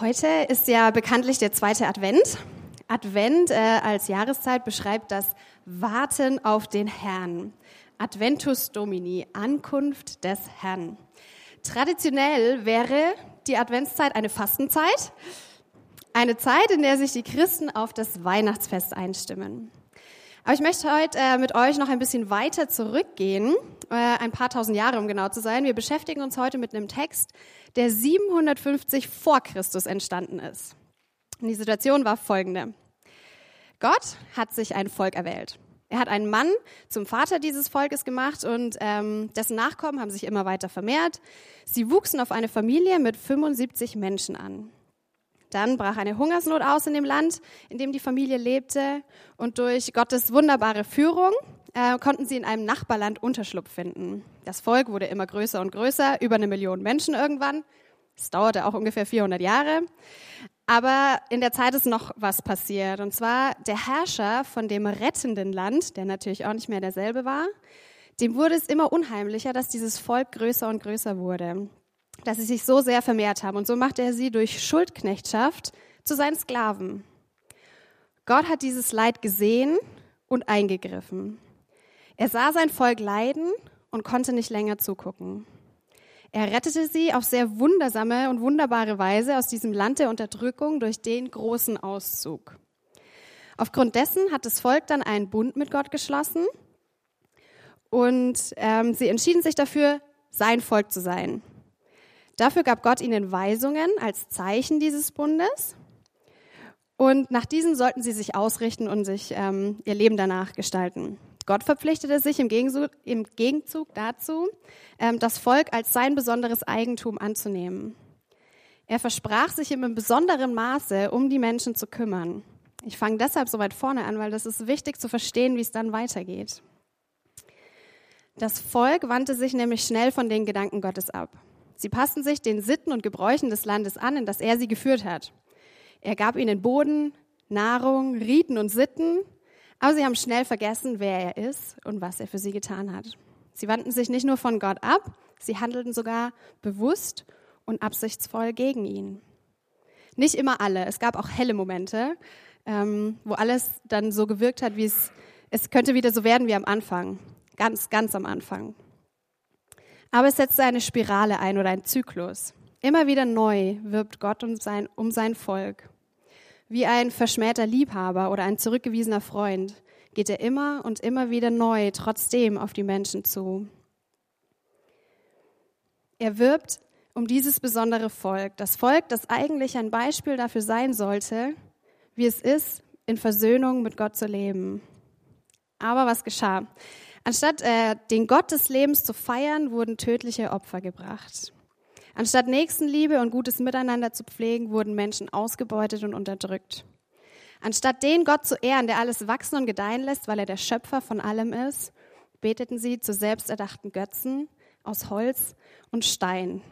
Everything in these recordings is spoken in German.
Heute ist ja bekanntlich der zweite Advent. Advent äh, als Jahreszeit beschreibt das Warten auf den Herrn. Adventus Domini, Ankunft des Herrn. Traditionell wäre die Adventszeit eine Fastenzeit, eine Zeit, in der sich die Christen auf das Weihnachtsfest einstimmen. Aber ich möchte heute äh, mit euch noch ein bisschen weiter zurückgehen, äh, ein paar tausend Jahre, um genau zu sein. Wir beschäftigen uns heute mit einem Text, der 750 vor Christus entstanden ist. Und die Situation war folgende. Gott hat sich ein Volk erwählt. Er hat einen Mann zum Vater dieses Volkes gemacht und ähm, dessen Nachkommen haben sich immer weiter vermehrt. Sie wuchsen auf eine Familie mit 75 Menschen an. Dann brach eine Hungersnot aus in dem Land, in dem die Familie lebte. Und durch Gottes wunderbare Führung äh, konnten sie in einem Nachbarland Unterschlupf finden. Das Volk wurde immer größer und größer, über eine Million Menschen irgendwann. Es dauerte auch ungefähr 400 Jahre. Aber in der Zeit ist noch was passiert. Und zwar der Herrscher von dem rettenden Land, der natürlich auch nicht mehr derselbe war, dem wurde es immer unheimlicher, dass dieses Volk größer und größer wurde dass sie sich so sehr vermehrt haben. Und so machte er sie durch Schuldknechtschaft zu seinen Sklaven. Gott hat dieses Leid gesehen und eingegriffen. Er sah sein Volk leiden und konnte nicht länger zugucken. Er rettete sie auf sehr wundersame und wunderbare Weise aus diesem Land der Unterdrückung durch den großen Auszug. Aufgrund dessen hat das Volk dann einen Bund mit Gott geschlossen und ähm, sie entschieden sich dafür, sein Volk zu sein. Dafür gab Gott ihnen Weisungen als Zeichen dieses Bundes. Und nach diesen sollten sie sich ausrichten und sich ähm, ihr Leben danach gestalten. Gott verpflichtete sich im Gegenzug, im Gegenzug dazu, ähm, das Volk als sein besonderes Eigentum anzunehmen. Er versprach sich im besonderen Maße, um die Menschen zu kümmern. Ich fange deshalb so weit vorne an, weil das ist wichtig zu verstehen, wie es dann weitergeht. Das Volk wandte sich nämlich schnell von den Gedanken Gottes ab. Sie passten sich den Sitten und Gebräuchen des Landes an, in das er sie geführt hat. Er gab ihnen Boden, Nahrung, Riten und Sitten, aber sie haben schnell vergessen, wer er ist und was er für sie getan hat. Sie wandten sich nicht nur von Gott ab, sie handelten sogar bewusst und absichtsvoll gegen ihn. Nicht immer alle, es gab auch helle Momente, ähm, wo alles dann so gewirkt hat, wie es, es könnte wieder so werden wie am Anfang, ganz, ganz am Anfang. Aber es setzt eine Spirale ein oder ein Zyklus. Immer wieder neu wirbt Gott um sein, um sein Volk. Wie ein verschmähter Liebhaber oder ein zurückgewiesener Freund geht er immer und immer wieder neu trotzdem auf die Menschen zu. Er wirbt um dieses besondere Volk, das Volk, das eigentlich ein Beispiel dafür sein sollte, wie es ist, in Versöhnung mit Gott zu leben. Aber was geschah? Anstatt äh, den Gott des Lebens zu feiern, wurden tödliche Opfer gebracht. Anstatt Nächstenliebe und gutes Miteinander zu pflegen, wurden Menschen ausgebeutet und unterdrückt. Anstatt den Gott zu ehren, der alles wachsen und gedeihen lässt, weil er der Schöpfer von allem ist, beteten sie zu selbsterdachten Götzen aus Holz und Stein.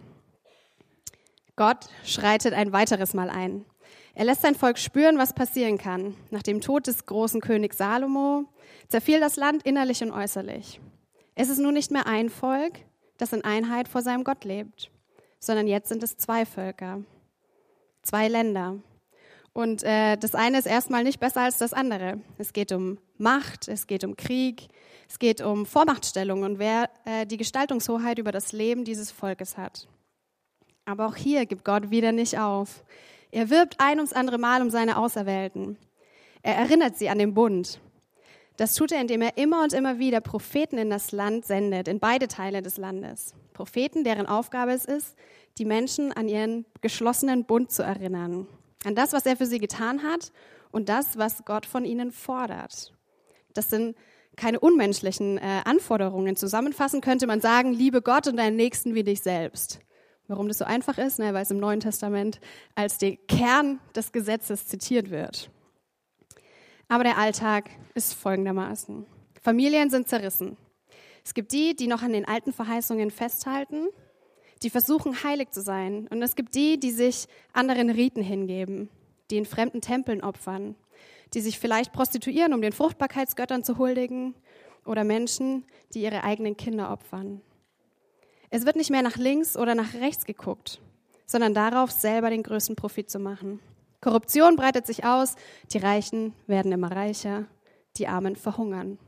Gott schreitet ein weiteres Mal ein. Er lässt sein Volk spüren, was passieren kann. Nach dem Tod des großen Königs Salomo zerfiel das Land innerlich und äußerlich. Es ist nun nicht mehr ein Volk, das in Einheit vor seinem Gott lebt, sondern jetzt sind es zwei Völker, zwei Länder. Und äh, das eine ist erstmal nicht besser als das andere. Es geht um Macht, es geht um Krieg, es geht um Vormachtstellung und wer äh, die Gestaltungshoheit über das Leben dieses Volkes hat. Aber auch hier gibt Gott wieder nicht auf. Er wirbt ein ums andere Mal um seine Auserwählten. Er erinnert sie an den Bund. Das tut er, indem er immer und immer wieder Propheten in das Land sendet, in beide Teile des Landes. Propheten, deren Aufgabe es ist, die Menschen an ihren geschlossenen Bund zu erinnern, an das, was er für sie getan hat und das, was Gott von ihnen fordert. Das sind keine unmenschlichen äh, Anforderungen. Zusammenfassend könnte man sagen, liebe Gott und deinen Nächsten wie dich selbst. Warum das so einfach ist? Ne, weil es im Neuen Testament als der Kern des Gesetzes zitiert wird. Aber der Alltag ist folgendermaßen. Familien sind zerrissen. Es gibt die, die noch an den alten Verheißungen festhalten, die versuchen heilig zu sein. Und es gibt die, die sich anderen Riten hingeben, die in fremden Tempeln opfern, die sich vielleicht prostituieren, um den Fruchtbarkeitsgöttern zu huldigen, oder Menschen, die ihre eigenen Kinder opfern. Es wird nicht mehr nach links oder nach rechts geguckt, sondern darauf, selber den größten Profit zu machen. Korruption breitet sich aus, die Reichen werden immer reicher, die Armen verhungern.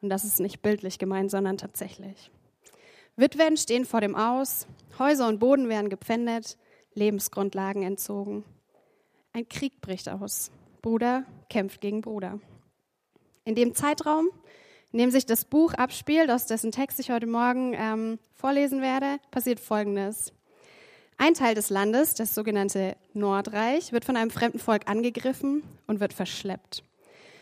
Und das ist nicht bildlich gemeint, sondern tatsächlich. Witwen stehen vor dem Aus, Häuser und Boden werden gepfändet, Lebensgrundlagen entzogen. Ein Krieg bricht aus. Bruder kämpft gegen Bruder. In dem Zeitraum, in dem sich das Buch abspielt, aus dessen Text ich heute Morgen ähm, vorlesen werde, passiert Folgendes. Ein Teil des Landes, das sogenannte Nordreich, wird von einem fremden Volk angegriffen und wird verschleppt.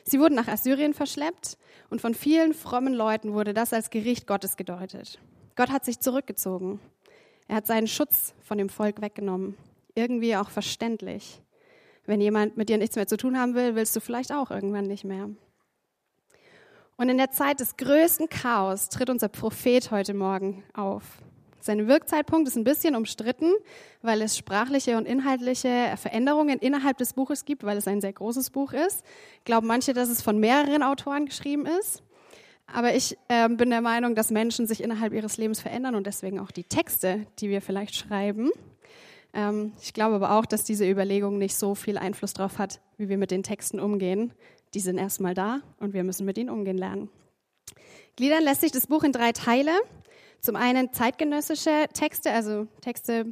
Sie wurden nach Assyrien verschleppt und von vielen frommen Leuten wurde das als Gericht Gottes gedeutet. Gott hat sich zurückgezogen. Er hat seinen Schutz von dem Volk weggenommen. Irgendwie auch verständlich. Wenn jemand mit dir nichts mehr zu tun haben will, willst du vielleicht auch irgendwann nicht mehr. Und in der Zeit des größten Chaos tritt unser Prophet heute Morgen auf. Sein Wirkzeitpunkt ist ein bisschen umstritten, weil es sprachliche und inhaltliche Veränderungen innerhalb des Buches gibt, weil es ein sehr großes Buch ist. Glauben manche, dass es von mehreren Autoren geschrieben ist. Aber ich äh, bin der Meinung, dass Menschen sich innerhalb ihres Lebens verändern und deswegen auch die Texte, die wir vielleicht schreiben. Ähm, ich glaube aber auch, dass diese Überlegung nicht so viel Einfluss darauf hat, wie wir mit den Texten umgehen, die sind erstmal da und wir müssen mit ihnen umgehen lernen. Gliedern lässt sich das Buch in drei Teile. Zum einen zeitgenössische Texte, also Texte,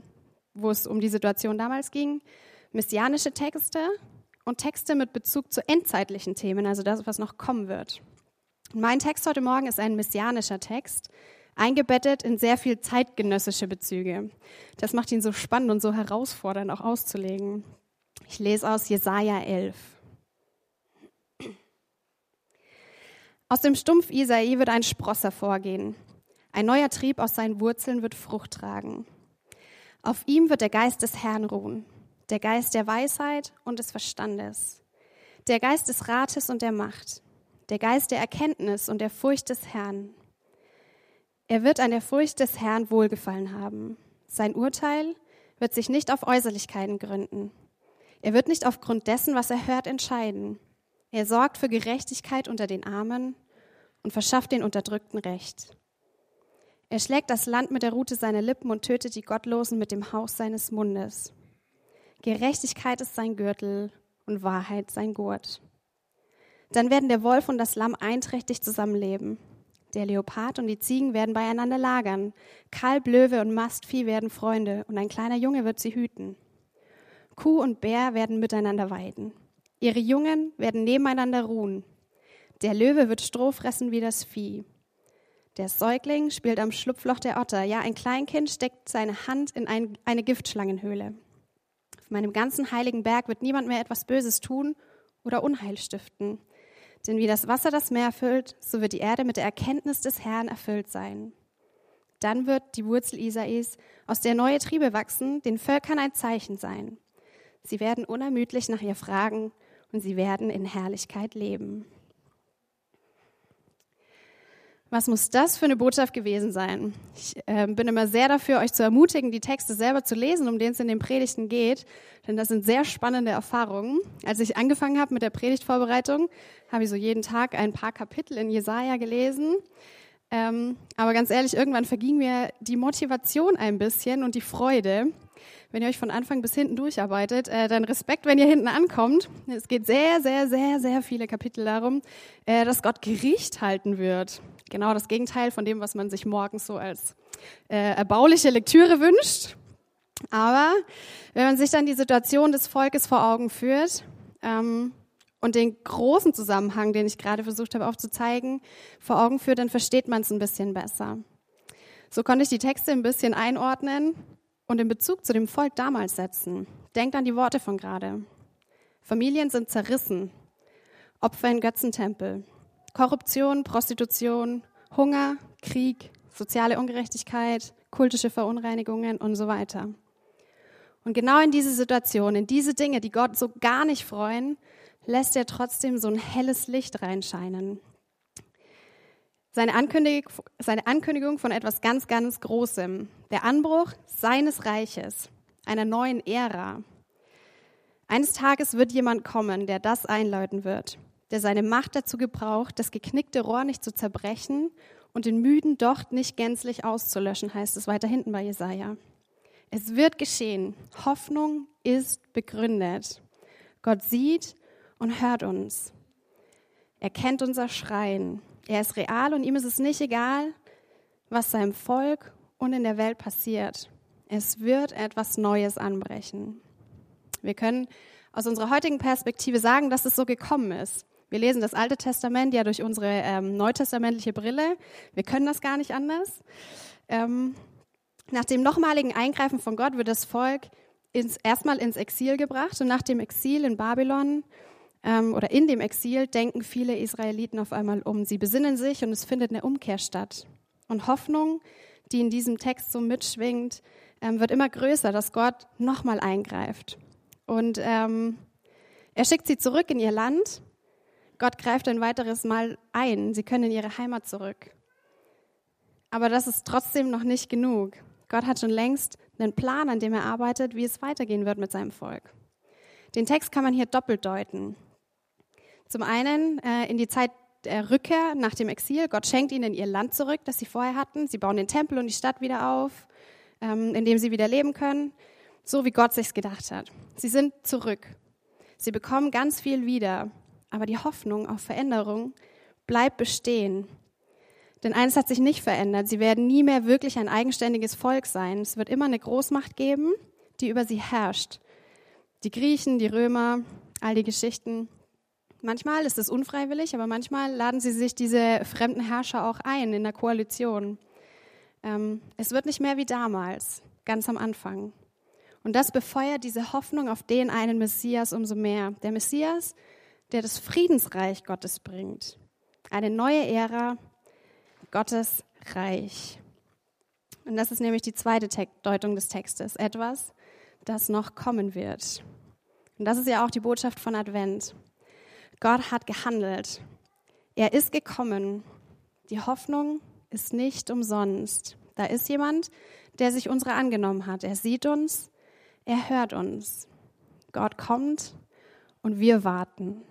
wo es um die Situation damals ging, messianische Texte und Texte mit Bezug zu endzeitlichen Themen, also das, was noch kommen wird. Mein Text heute Morgen ist ein messianischer Text, eingebettet in sehr viel zeitgenössische Bezüge. Das macht ihn so spannend und so herausfordernd auch auszulegen. Ich lese aus Jesaja 11. Aus dem Stumpf Isai wird ein Spross hervorgehen. Ein neuer Trieb aus seinen Wurzeln wird Frucht tragen. Auf ihm wird der Geist des Herrn ruhen, der Geist der Weisheit und des Verstandes, der Geist des Rates und der Macht, der Geist der Erkenntnis und der Furcht des Herrn. Er wird an der Furcht des Herrn wohlgefallen haben. Sein Urteil wird sich nicht auf Äußerlichkeiten gründen. Er wird nicht aufgrund dessen, was er hört, entscheiden. Er sorgt für Gerechtigkeit unter den Armen und verschafft den Unterdrückten Recht. Er schlägt das Land mit der Rute seiner Lippen und tötet die Gottlosen mit dem Hauch seines Mundes. Gerechtigkeit ist sein Gürtel und Wahrheit sein Gurt. Dann werden der Wolf und das Lamm einträchtig zusammenleben. Der Leopard und die Ziegen werden beieinander lagern. Kalb, Löwe und Mastvieh werden Freunde und ein kleiner Junge wird sie hüten. Kuh und Bär werden miteinander weiden. Ihre Jungen werden nebeneinander ruhen. Der Löwe wird Stroh fressen wie das Vieh. Der Säugling spielt am Schlupfloch der Otter. Ja, ein Kleinkind steckt seine Hand in ein, eine Giftschlangenhöhle. Auf meinem ganzen heiligen Berg wird niemand mehr etwas Böses tun oder Unheil stiften. Denn wie das Wasser das Meer füllt, so wird die Erde mit der Erkenntnis des Herrn erfüllt sein. Dann wird die Wurzel Isais, aus der neue Triebe wachsen, den Völkern ein Zeichen sein. Sie werden unermüdlich nach ihr fragen und sie werden in Herrlichkeit leben. Was muss das für eine Botschaft gewesen sein? Ich äh, bin immer sehr dafür, euch zu ermutigen, die Texte selber zu lesen, um denen es in den Predigten geht, denn das sind sehr spannende Erfahrungen. Als ich angefangen habe mit der Predigtvorbereitung, habe ich so jeden Tag ein paar Kapitel in Jesaja gelesen. Ähm, aber ganz ehrlich, irgendwann verging mir die Motivation ein bisschen und die Freude wenn ihr euch von Anfang bis hinten durcharbeitet, äh, dann Respekt, wenn ihr hinten ankommt. Es geht sehr, sehr, sehr, sehr viele Kapitel darum, äh, dass Gott Gericht halten wird. Genau das Gegenteil von dem, was man sich morgens so als äh, erbauliche Lektüre wünscht. Aber wenn man sich dann die Situation des Volkes vor Augen führt ähm, und den großen Zusammenhang, den ich gerade versucht habe aufzuzeigen, vor Augen führt, dann versteht man es ein bisschen besser. So konnte ich die Texte ein bisschen einordnen und in Bezug zu dem Volk damals setzen. Denkt an die Worte von gerade. Familien sind zerrissen, Opfer in Götzentempel, Korruption, Prostitution, Hunger, Krieg, soziale Ungerechtigkeit, kultische Verunreinigungen und so weiter. Und genau in diese Situation, in diese Dinge, die Gott so gar nicht freuen, lässt er trotzdem so ein helles Licht reinscheinen. Seine Ankündigung, seine Ankündigung von etwas ganz, ganz Großem. Der Anbruch seines Reiches, einer neuen Ära. Eines Tages wird jemand kommen, der das einläuten wird, der seine Macht dazu gebraucht, das geknickte Rohr nicht zu zerbrechen und den müden Docht nicht gänzlich auszulöschen, heißt es weiter hinten bei Jesaja. Es wird geschehen. Hoffnung ist begründet. Gott sieht und hört uns. Er kennt unser Schreien. Er ist real und ihm ist es nicht egal, was seinem Volk und in der Welt passiert. Es wird etwas Neues anbrechen. Wir können aus unserer heutigen Perspektive sagen, dass es so gekommen ist. Wir lesen das Alte Testament ja durch unsere ähm, neutestamentliche Brille. Wir können das gar nicht anders. Ähm, nach dem nochmaligen Eingreifen von Gott wird das Volk ins, erstmal ins Exil gebracht und nach dem Exil in Babylon ähm, oder in dem Exil denken viele Israeliten auf einmal um. Sie besinnen sich und es findet eine Umkehr statt. Und Hoffnung, die in diesem Text so mitschwingt, ähm, wird immer größer, dass Gott nochmal eingreift. Und ähm, er schickt sie zurück in ihr Land. Gott greift ein weiteres Mal ein. Sie können in ihre Heimat zurück. Aber das ist trotzdem noch nicht genug. Gott hat schon längst einen Plan, an dem er arbeitet, wie es weitergehen wird mit seinem Volk. Den Text kann man hier doppelt deuten. Zum einen äh, in die Zeit der Rückkehr nach dem Exil. Gott schenkt ihnen ihr Land zurück, das sie vorher hatten. Sie bauen den Tempel und die Stadt wieder auf, ähm, in dem sie wieder leben können, so wie Gott sich's gedacht hat. Sie sind zurück. Sie bekommen ganz viel wieder, aber die Hoffnung auf Veränderung bleibt bestehen. Denn eines hat sich nicht verändert. Sie werden nie mehr wirklich ein eigenständiges Volk sein. Es wird immer eine Großmacht geben, die über sie herrscht. Die Griechen, die Römer, all die Geschichten. Manchmal ist es unfreiwillig, aber manchmal laden sie sich diese fremden Herrscher auch ein in der Koalition. Ähm, es wird nicht mehr wie damals, ganz am Anfang. Und das befeuert diese Hoffnung auf den einen Messias umso mehr. Der Messias, der das Friedensreich Gottes bringt. Eine neue Ära, Gottes Reich. Und das ist nämlich die zweite Deutung des Textes. Etwas, das noch kommen wird. Und das ist ja auch die Botschaft von Advent. Gott hat gehandelt. Er ist gekommen. Die Hoffnung ist nicht umsonst. Da ist jemand, der sich unserer angenommen hat. Er sieht uns, er hört uns. Gott kommt und wir warten.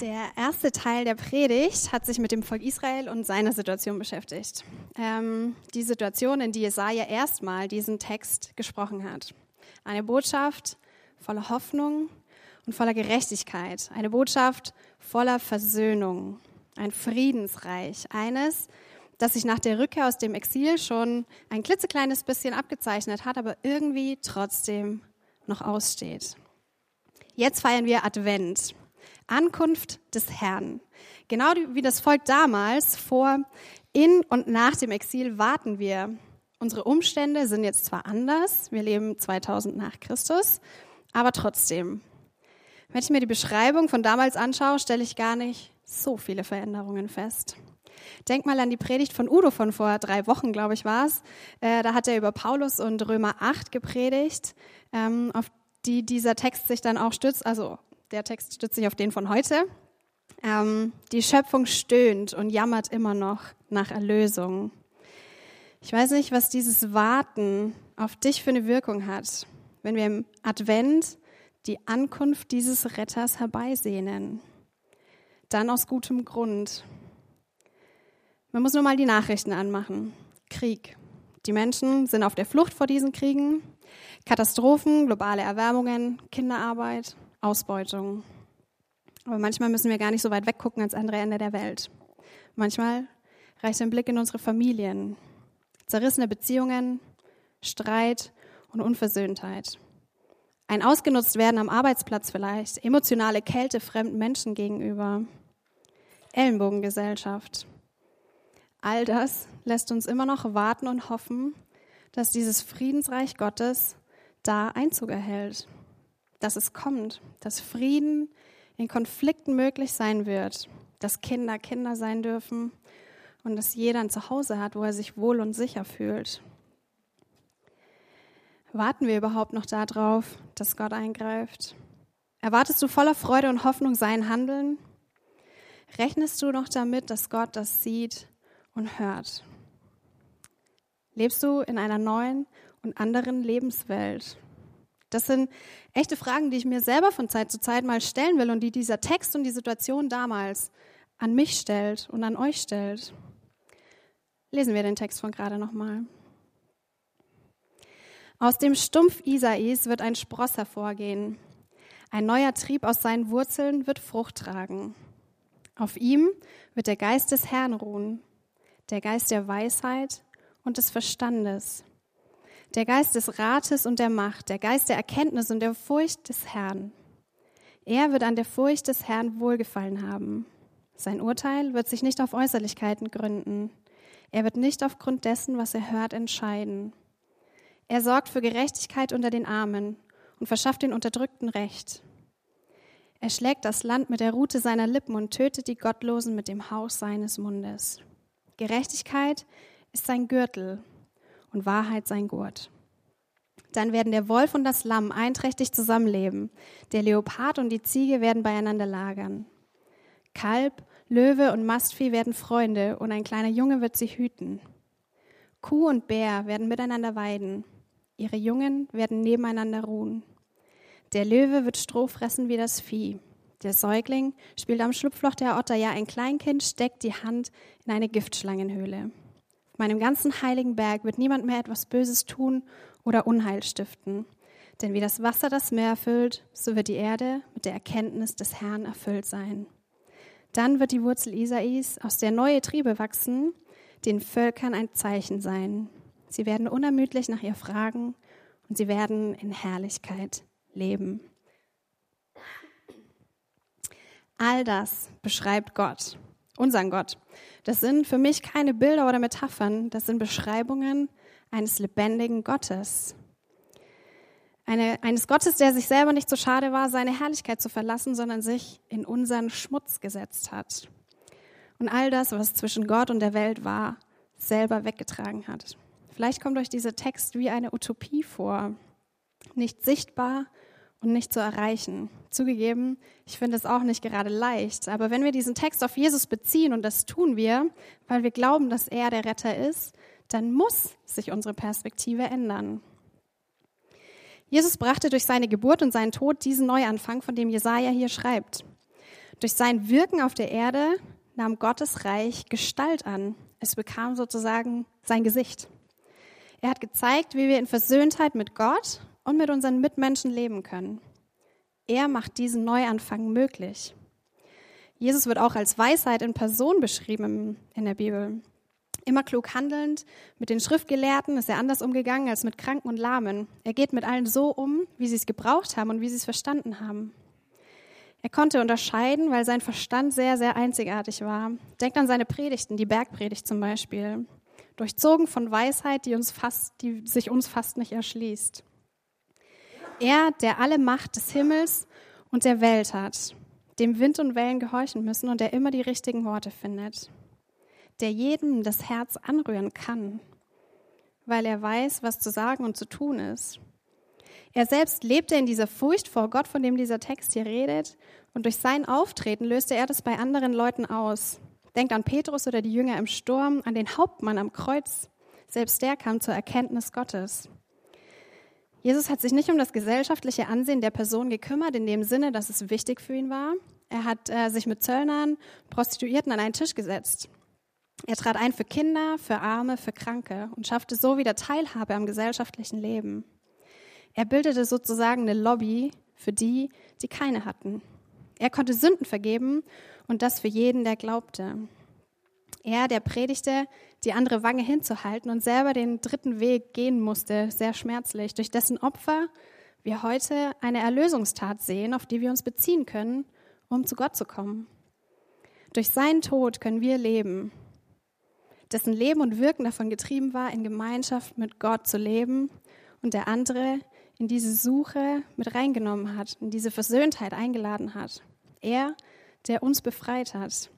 Der erste Teil der Predigt hat sich mit dem Volk Israel und seiner Situation beschäftigt. Ähm, die Situation, in die Jesaja erstmal diesen Text gesprochen hat. Eine Botschaft voller Hoffnung und voller Gerechtigkeit. Eine Botschaft voller Versöhnung. Ein Friedensreich. Eines, das sich nach der Rückkehr aus dem Exil schon ein klitzekleines bisschen abgezeichnet hat, aber irgendwie trotzdem noch aussteht. Jetzt feiern wir Advent. Ankunft des Herrn. Genau wie das Volk damals vor, in und nach dem Exil warten wir. Unsere Umstände sind jetzt zwar anders, wir leben 2000 nach Christus, aber trotzdem. Wenn ich mir die Beschreibung von damals anschaue, stelle ich gar nicht so viele Veränderungen fest. Denk mal an die Predigt von Udo von vor drei Wochen, glaube ich, war es. Äh, da hat er über Paulus und Römer 8 gepredigt, ähm, auf die dieser Text sich dann auch stützt. Also der Text stützt sich auf den von heute. Ähm, die Schöpfung stöhnt und jammert immer noch nach Erlösung. Ich weiß nicht, was dieses Warten auf dich für eine Wirkung hat, wenn wir im Advent die Ankunft dieses Retters herbeisehnen. Dann aus gutem Grund. Man muss nur mal die Nachrichten anmachen. Krieg. Die Menschen sind auf der Flucht vor diesen Kriegen. Katastrophen, globale Erwärmungen, Kinderarbeit, Ausbeutung. Aber manchmal müssen wir gar nicht so weit weggucken ans andere Ende der Welt. Manchmal reicht ein Blick in unsere Familien, zerrissene Beziehungen, Streit und Unversöhntheit. Ein ausgenutzt werden am Arbeitsplatz vielleicht, emotionale Kälte fremden Menschen gegenüber, Ellenbogengesellschaft. All das lässt uns immer noch warten und hoffen, dass dieses Friedensreich Gottes da Einzug erhält dass es kommt, dass Frieden in Konflikten möglich sein wird, dass Kinder Kinder sein dürfen und dass jeder ein Zuhause hat, wo er sich wohl und sicher fühlt. Warten wir überhaupt noch darauf, dass Gott eingreift? Erwartest du voller Freude und Hoffnung sein Handeln? Rechnest du noch damit, dass Gott das sieht und hört? Lebst du in einer neuen und anderen Lebenswelt? Das sind echte Fragen, die ich mir selber von Zeit zu Zeit mal stellen will und die dieser Text und die Situation damals an mich stellt und an euch stellt. Lesen wir den Text von gerade nochmal. Aus dem Stumpf Isais wird ein Spross hervorgehen. Ein neuer Trieb aus seinen Wurzeln wird Frucht tragen. Auf ihm wird der Geist des Herrn ruhen, der Geist der Weisheit und des Verstandes, der Geist des Rates und der Macht, der Geist der Erkenntnis und der Furcht des Herrn. Er wird an der Furcht des Herrn wohlgefallen haben. Sein Urteil wird sich nicht auf Äußerlichkeiten gründen. Er wird nicht aufgrund dessen, was er hört, entscheiden. Er sorgt für Gerechtigkeit unter den Armen und verschafft den Unterdrückten Recht. Er schlägt das Land mit der Rute seiner Lippen und tötet die Gottlosen mit dem Haus seines Mundes. Gerechtigkeit ist sein Gürtel und Wahrheit sein Gurt. Dann werden der Wolf und das Lamm einträchtig zusammenleben. Der Leopard und die Ziege werden beieinander lagern. Kalb, Löwe und Mastvieh werden Freunde und ein kleiner Junge wird sie hüten. Kuh und Bär werden miteinander weiden. Ihre Jungen werden nebeneinander ruhen. Der Löwe wird Stroh fressen wie das Vieh. Der Säugling spielt am Schlupfloch der Otter, ja ein Kleinkind steckt die Hand in eine Giftschlangenhöhle. Meinem ganzen heiligen Berg wird niemand mehr etwas Böses tun oder Unheil stiften. Denn wie das Wasser das Meer füllt, so wird die Erde mit der Erkenntnis des Herrn erfüllt sein. Dann wird die Wurzel Isais, aus der neue Triebe wachsen, den Völkern ein Zeichen sein. Sie werden unermüdlich nach ihr fragen und sie werden in Herrlichkeit leben. All das beschreibt Gott, unseren Gott. Das sind für mich keine Bilder oder Metaphern, das sind Beschreibungen eines lebendigen Gottes. Eine, eines Gottes, der sich selber nicht so schade war, seine Herrlichkeit zu verlassen, sondern sich in unseren Schmutz gesetzt hat. Und all das, was zwischen Gott und der Welt war, selber weggetragen hat. Vielleicht kommt euch dieser Text wie eine Utopie vor, nicht sichtbar und nicht zu erreichen. Zugegeben, ich finde es auch nicht gerade leicht, aber wenn wir diesen Text auf Jesus beziehen, und das tun wir, weil wir glauben, dass er der Retter ist, dann muss sich unsere Perspektive ändern. Jesus brachte durch seine Geburt und seinen Tod diesen Neuanfang, von dem Jesaja hier schreibt. Durch sein Wirken auf der Erde nahm Gottes Reich Gestalt an. Es bekam sozusagen sein Gesicht. Er hat gezeigt, wie wir in Versöhntheit mit Gott und mit unseren Mitmenschen leben können. Er macht diesen Neuanfang möglich. Jesus wird auch als Weisheit in Person beschrieben in der Bibel. Immer klug handelnd, mit den Schriftgelehrten ist er anders umgegangen als mit Kranken und Lahmen. Er geht mit allen so um, wie sie es gebraucht haben und wie sie es verstanden haben. Er konnte unterscheiden, weil sein Verstand sehr, sehr einzigartig war. Denkt an seine Predigten, die Bergpredigt zum Beispiel durchzogen von Weisheit, die, uns fast, die sich uns fast nicht erschließt. Er, der alle Macht des Himmels und der Welt hat, dem Wind und Wellen gehorchen müssen und der immer die richtigen Worte findet, der jedem das Herz anrühren kann, weil er weiß, was zu sagen und zu tun ist. Er selbst lebte in dieser Furcht vor Gott, von dem dieser Text hier redet, und durch sein Auftreten löste er das bei anderen Leuten aus. Denkt an Petrus oder die Jünger im Sturm, an den Hauptmann am Kreuz. Selbst der kam zur Erkenntnis Gottes. Jesus hat sich nicht um das gesellschaftliche Ansehen der Person gekümmert, in dem Sinne, dass es wichtig für ihn war. Er hat äh, sich mit Zöllnern, Prostituierten an einen Tisch gesetzt. Er trat ein für Kinder, für Arme, für Kranke und schaffte so wieder Teilhabe am gesellschaftlichen Leben. Er bildete sozusagen eine Lobby für die, die keine hatten. Er konnte Sünden vergeben und das für jeden, der glaubte. Er, der predigte, die andere Wange hinzuhalten und selber den dritten Weg gehen musste, sehr schmerzlich, durch dessen Opfer wir heute eine Erlösungstat sehen, auf die wir uns beziehen können, um zu Gott zu kommen. Durch seinen Tod können wir leben, dessen Leben und Wirken davon getrieben war, in Gemeinschaft mit Gott zu leben und der andere in diese Suche mit reingenommen hat, in diese Versöhntheit eingeladen hat. Er, der uns befreit hat.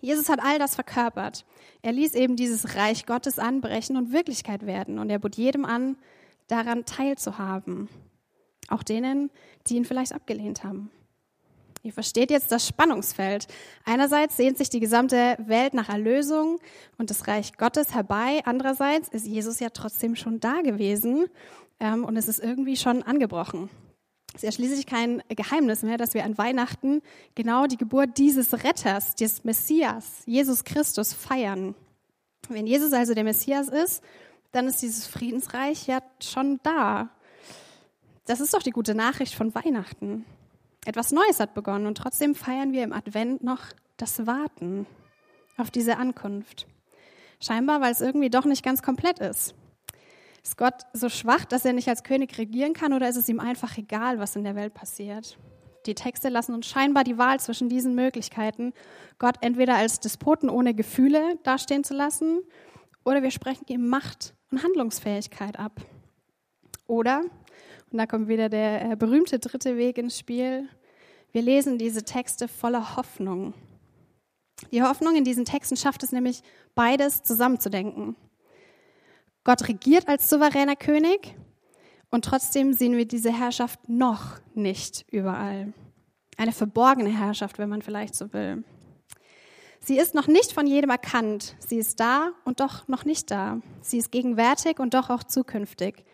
Jesus hat all das verkörpert. Er ließ eben dieses Reich Gottes anbrechen und Wirklichkeit werden. Und er bot jedem an, daran teilzuhaben. Auch denen, die ihn vielleicht abgelehnt haben. Ihr versteht jetzt das Spannungsfeld. Einerseits sehnt sich die gesamte Welt nach Erlösung und das Reich Gottes herbei. Andererseits ist Jesus ja trotzdem schon da gewesen ähm, und es ist irgendwie schon angebrochen. Es ist ja schließlich kein Geheimnis mehr, dass wir an Weihnachten genau die Geburt dieses Retters, des Messias, Jesus Christus, feiern. Wenn Jesus also der Messias ist, dann ist dieses Friedensreich ja schon da. Das ist doch die gute Nachricht von Weihnachten. Etwas Neues hat begonnen und trotzdem feiern wir im Advent noch das Warten auf diese Ankunft. Scheinbar, weil es irgendwie doch nicht ganz komplett ist. Ist Gott so schwach, dass er nicht als König regieren kann oder ist es ihm einfach egal, was in der Welt passiert? Die Texte lassen uns scheinbar die Wahl zwischen diesen Möglichkeiten, Gott entweder als Despoten ohne Gefühle dastehen zu lassen oder wir sprechen ihm Macht und Handlungsfähigkeit ab. Oder, und da kommt wieder der äh, berühmte dritte Weg ins Spiel, wir lesen diese Texte voller Hoffnung. Die Hoffnung in diesen Texten schafft es nämlich, beides zusammenzudenken. Gott regiert als souveräner König und trotzdem sehen wir diese Herrschaft noch nicht überall. Eine verborgene Herrschaft, wenn man vielleicht so will. Sie ist noch nicht von jedem erkannt. Sie ist da und doch noch nicht da. Sie ist gegenwärtig und doch auch zukünftig.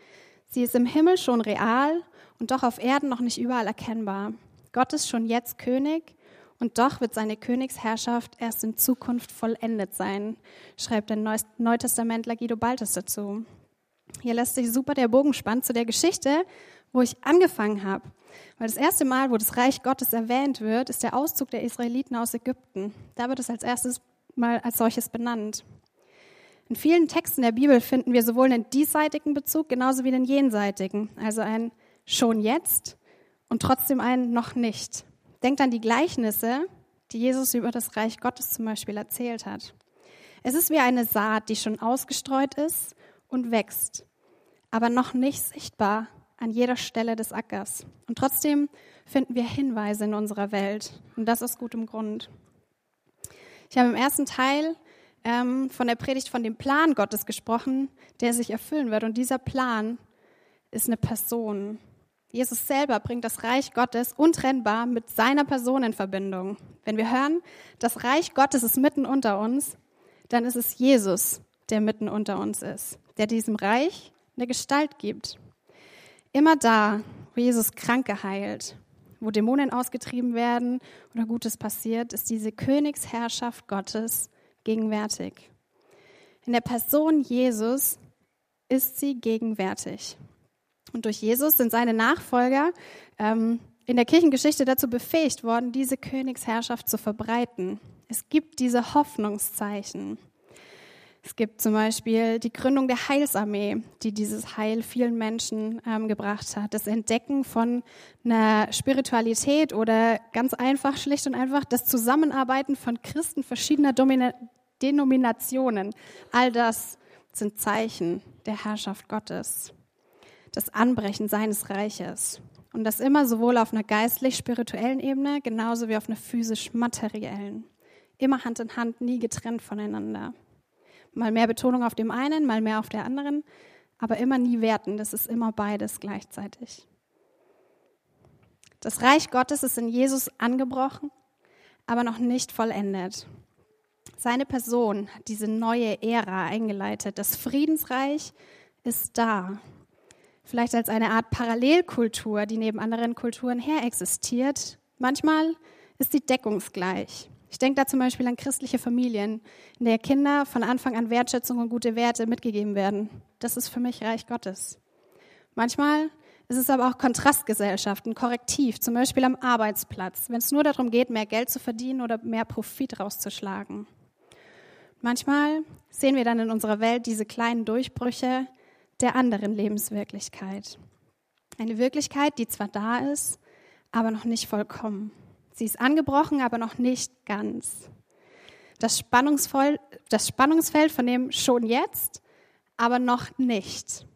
Sie ist im Himmel schon real und doch auf Erden noch nicht überall erkennbar. Gott ist schon jetzt König und doch wird seine Königsherrschaft erst in Zukunft vollendet sein, schreibt der Neutestamentler Guido Baltes dazu. Hier lässt sich super der Bogen spannen zu der Geschichte, wo ich angefangen habe. Weil das erste Mal, wo das Reich Gottes erwähnt wird, ist der Auszug der Israeliten aus Ägypten. Da wird es als erstes Mal als solches benannt. In vielen Texten der Bibel finden wir sowohl einen diesseitigen Bezug genauso wie einen jenseitigen, also ein schon jetzt und trotzdem ein noch nicht. Denkt an die Gleichnisse, die Jesus über das Reich Gottes zum Beispiel erzählt hat. Es ist wie eine Saat, die schon ausgestreut ist und wächst, aber noch nicht sichtbar an jeder Stelle des Ackers. Und trotzdem finden wir Hinweise in unserer Welt. Und das aus gutem Grund. Ich habe im ersten Teil ähm, von der Predigt von dem Plan Gottes gesprochen, der sich erfüllen wird. Und dieser Plan ist eine Person. Jesus selber bringt das Reich Gottes untrennbar mit seiner Person in Verbindung. Wenn wir hören, das Reich Gottes ist mitten unter uns, dann ist es Jesus, der mitten unter uns ist, der diesem Reich eine Gestalt gibt. Immer da, wo Jesus Kranke heilt, wo Dämonen ausgetrieben werden oder Gutes passiert, ist diese Königsherrschaft Gottes gegenwärtig. In der Person Jesus ist sie gegenwärtig. Und durch Jesus sind seine Nachfolger ähm, in der Kirchengeschichte dazu befähigt worden, diese Königsherrschaft zu verbreiten. Es gibt diese Hoffnungszeichen. Es gibt zum Beispiel die Gründung der Heilsarmee, die dieses Heil vielen Menschen ähm, gebracht hat. Das Entdecken von einer Spiritualität oder ganz einfach, schlicht und einfach das Zusammenarbeiten von Christen verschiedener Domina Denominationen. All das sind Zeichen der Herrschaft Gottes. Das Anbrechen seines Reiches. Und das immer sowohl auf einer geistlich-spirituellen Ebene genauso wie auf einer physisch-materiellen. Immer Hand in Hand, nie getrennt voneinander. Mal mehr Betonung auf dem einen, mal mehr auf der anderen, aber immer nie werten. Das ist immer beides gleichzeitig. Das Reich Gottes ist in Jesus angebrochen, aber noch nicht vollendet. Seine Person hat diese neue Ära eingeleitet. Das Friedensreich ist da. Vielleicht als eine Art Parallelkultur, die neben anderen Kulturen her existiert. Manchmal ist sie deckungsgleich. Ich denke da zum Beispiel an christliche Familien, in der Kinder von Anfang an Wertschätzung und gute Werte mitgegeben werden. Das ist für mich Reich Gottes. Manchmal ist es aber auch Kontrastgesellschaften, Korrektiv, zum Beispiel am Arbeitsplatz, wenn es nur darum geht, mehr Geld zu verdienen oder mehr Profit rauszuschlagen. Manchmal sehen wir dann in unserer Welt diese kleinen Durchbrüche der anderen Lebenswirklichkeit. Eine Wirklichkeit, die zwar da ist, aber noch nicht vollkommen. Sie ist angebrochen, aber noch nicht ganz. Das, Spannungsvoll, das Spannungsfeld von dem schon jetzt, aber noch nicht.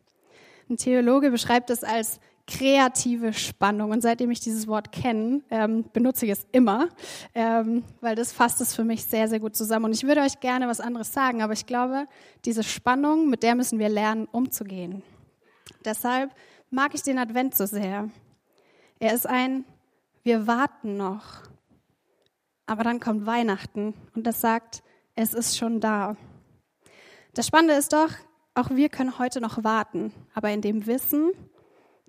Ein Theologe beschreibt es als kreative Spannung. Und seitdem ich dieses Wort kenne, ähm, benutze ich es immer, ähm, weil das fasst es für mich sehr, sehr gut zusammen. Und ich würde euch gerne was anderes sagen, aber ich glaube, diese Spannung, mit der müssen wir lernen, umzugehen. Deshalb mag ich den Advent so sehr. Er ist ein wir warten noch. Aber dann kommt Weihnachten und das sagt, es ist schon da. Das Spannende ist doch, auch wir können heute noch warten, aber in dem Wissen,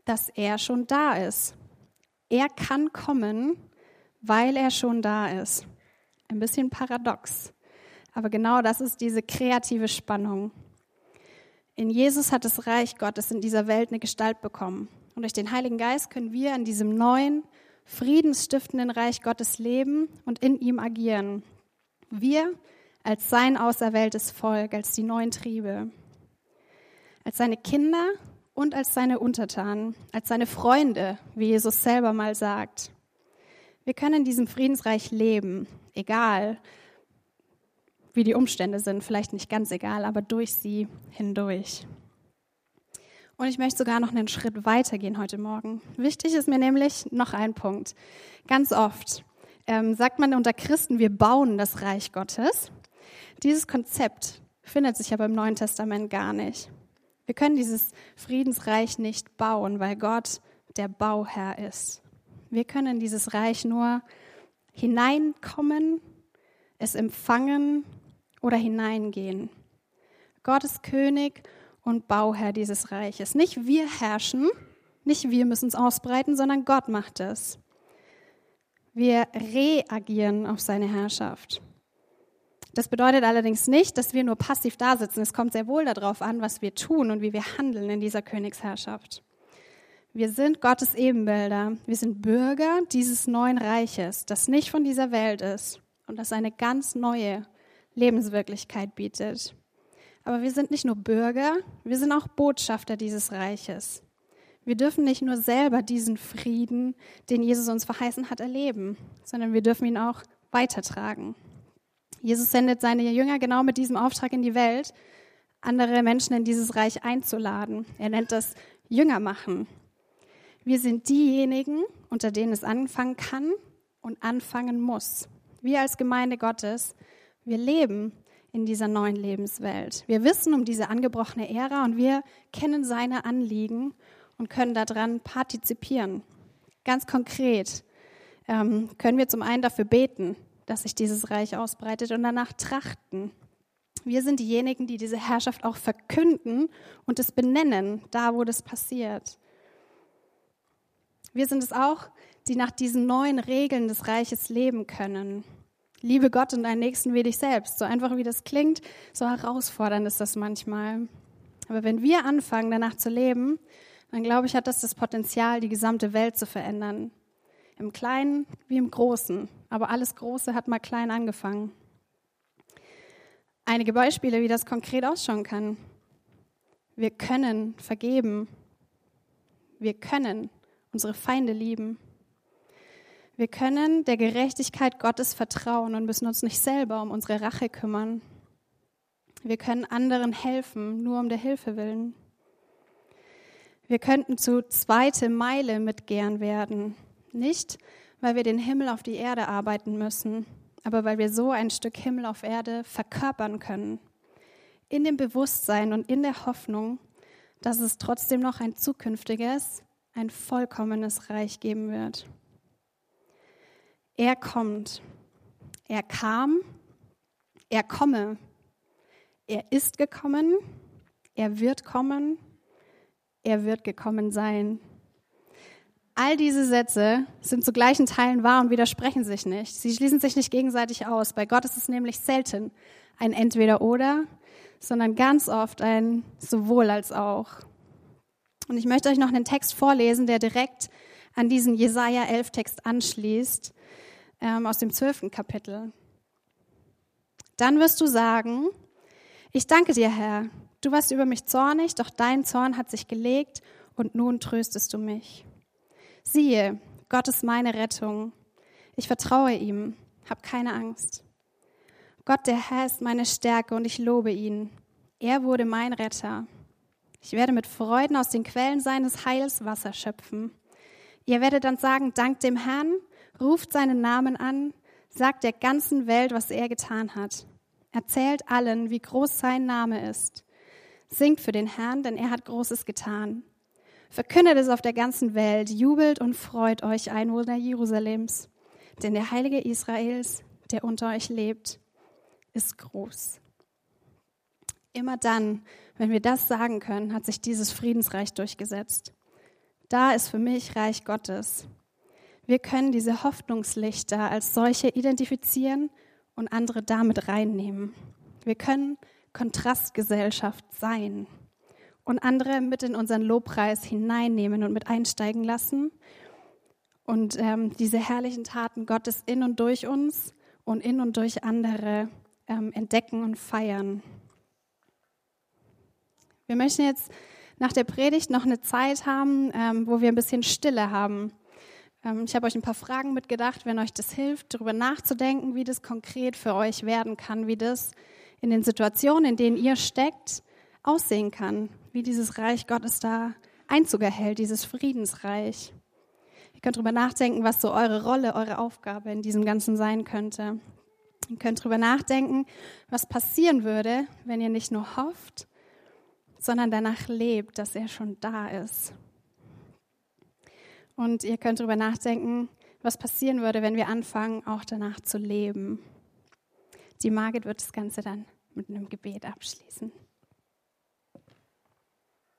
dass er schon da ist. Er kann kommen, weil er schon da ist. Ein bisschen paradox. Aber genau das ist diese kreative Spannung. In Jesus hat das Reich Gottes in dieser Welt eine Gestalt bekommen. Und durch den Heiligen Geist können wir in diesem neuen, friedensstiftenden Reich Gottes leben und in ihm agieren. Wir als sein auserwähltes Volk, als die neuen Triebe, als seine Kinder und als seine Untertanen, als seine Freunde, wie Jesus selber mal sagt. Wir können in diesem Friedensreich leben, egal wie die Umstände sind, vielleicht nicht ganz egal, aber durch sie hindurch. Und ich möchte sogar noch einen Schritt weiter gehen heute Morgen. Wichtig ist mir nämlich noch ein Punkt. Ganz oft ähm, sagt man unter Christen, wir bauen das Reich Gottes. Dieses Konzept findet sich aber im Neuen Testament gar nicht. Wir können dieses Friedensreich nicht bauen, weil Gott der Bauherr ist. Wir können in dieses Reich nur hineinkommen, es empfangen oder hineingehen. Gott ist König und Bauherr dieses Reiches. Nicht wir herrschen, nicht wir müssen es ausbreiten, sondern Gott macht es. Wir reagieren auf seine Herrschaft. Das bedeutet allerdings nicht, dass wir nur passiv da sitzen. Es kommt sehr wohl darauf an, was wir tun und wie wir handeln in dieser Königsherrschaft. Wir sind Gottes Ebenbilder. Wir sind Bürger dieses neuen Reiches, das nicht von dieser Welt ist und das eine ganz neue Lebenswirklichkeit bietet. Aber wir sind nicht nur Bürger, wir sind auch Botschafter dieses Reiches. Wir dürfen nicht nur selber diesen Frieden, den Jesus uns verheißen hat, erleben, sondern wir dürfen ihn auch weitertragen. Jesus sendet seine Jünger genau mit diesem Auftrag in die Welt, andere Menschen in dieses Reich einzuladen. Er nennt das Jünger machen. Wir sind diejenigen, unter denen es anfangen kann und anfangen muss. Wir als Gemeinde Gottes, wir leben in dieser neuen Lebenswelt. Wir wissen um diese angebrochene Ära und wir kennen seine Anliegen und können daran partizipieren. Ganz konkret ähm, können wir zum einen dafür beten, dass sich dieses Reich ausbreitet und danach trachten. Wir sind diejenigen, die diese Herrschaft auch verkünden und es benennen, da wo das passiert. Wir sind es auch, die nach diesen neuen Regeln des Reiches leben können. Liebe Gott und deinen Nächsten wie dich selbst. So einfach wie das klingt, so herausfordernd ist das manchmal. Aber wenn wir anfangen, danach zu leben, dann glaube ich, hat das das Potenzial, die gesamte Welt zu verändern. Im Kleinen wie im Großen. Aber alles Große hat mal klein angefangen. Einige Beispiele, wie das konkret ausschauen kann. Wir können vergeben. Wir können unsere Feinde lieben. Wir können der Gerechtigkeit Gottes vertrauen und müssen uns nicht selber um unsere Rache kümmern. Wir können anderen helfen, nur um der Hilfe willen. Wir könnten zu zweite Meile mit gern werden, nicht, weil wir den Himmel auf die Erde arbeiten müssen, aber weil wir so ein Stück Himmel auf Erde verkörpern können. In dem Bewusstsein und in der Hoffnung, dass es trotzdem noch ein zukünftiges, ein vollkommenes Reich geben wird. Er kommt. Er kam. Er komme. Er ist gekommen. Er wird kommen. Er wird gekommen sein. All diese Sätze sind zu gleichen Teilen wahr und widersprechen sich nicht. Sie schließen sich nicht gegenseitig aus. Bei Gott ist es nämlich selten ein Entweder-Oder, sondern ganz oft ein sowohl als auch. Und ich möchte euch noch einen Text vorlesen, der direkt an diesen Jesaja 11 Text anschließt, ähm, aus dem zwölften Kapitel. Dann wirst du sagen, ich danke dir, Herr. Du warst über mich zornig, doch dein Zorn hat sich gelegt und nun tröstest du mich. Siehe, Gott ist meine Rettung. Ich vertraue ihm, hab keine Angst. Gott, der Herr, ist meine Stärke und ich lobe ihn. Er wurde mein Retter. Ich werde mit Freuden aus den Quellen seines Heils Wasser schöpfen. Ihr werdet dann sagen, dank dem Herrn, ruft seinen Namen an, sagt der ganzen Welt, was er getan hat. Erzählt allen, wie groß sein Name ist. Singt für den Herrn, denn er hat Großes getan. Verkündet es auf der ganzen Welt, jubelt und freut euch, Einwohner Jerusalems. Denn der Heilige Israels, der unter euch lebt, ist groß. Immer dann, wenn wir das sagen können, hat sich dieses Friedensreich durchgesetzt. Da ist für mich Reich Gottes. Wir können diese Hoffnungslichter als solche identifizieren und andere damit reinnehmen. Wir können Kontrastgesellschaft sein und andere mit in unseren Lobpreis hineinnehmen und mit einsteigen lassen und ähm, diese herrlichen Taten Gottes in und durch uns und in und durch andere ähm, entdecken und feiern. Wir möchten jetzt nach der Predigt noch eine Zeit haben, ähm, wo wir ein bisschen Stille haben. Ähm, ich habe euch ein paar Fragen mitgedacht, wenn euch das hilft, darüber nachzudenken, wie das konkret für euch werden kann, wie das in den Situationen, in denen ihr steckt, aussehen kann, wie dieses Reich Gottes da Einzug erhält, dieses Friedensreich. Ihr könnt darüber nachdenken, was so eure Rolle, eure Aufgabe in diesem Ganzen sein könnte. Ihr könnt darüber nachdenken, was passieren würde, wenn ihr nicht nur hofft, sondern danach lebt, dass er schon da ist. Und ihr könnt darüber nachdenken, was passieren würde, wenn wir anfangen, auch danach zu leben. Die Margit wird das Ganze dann mit einem Gebet abschließen.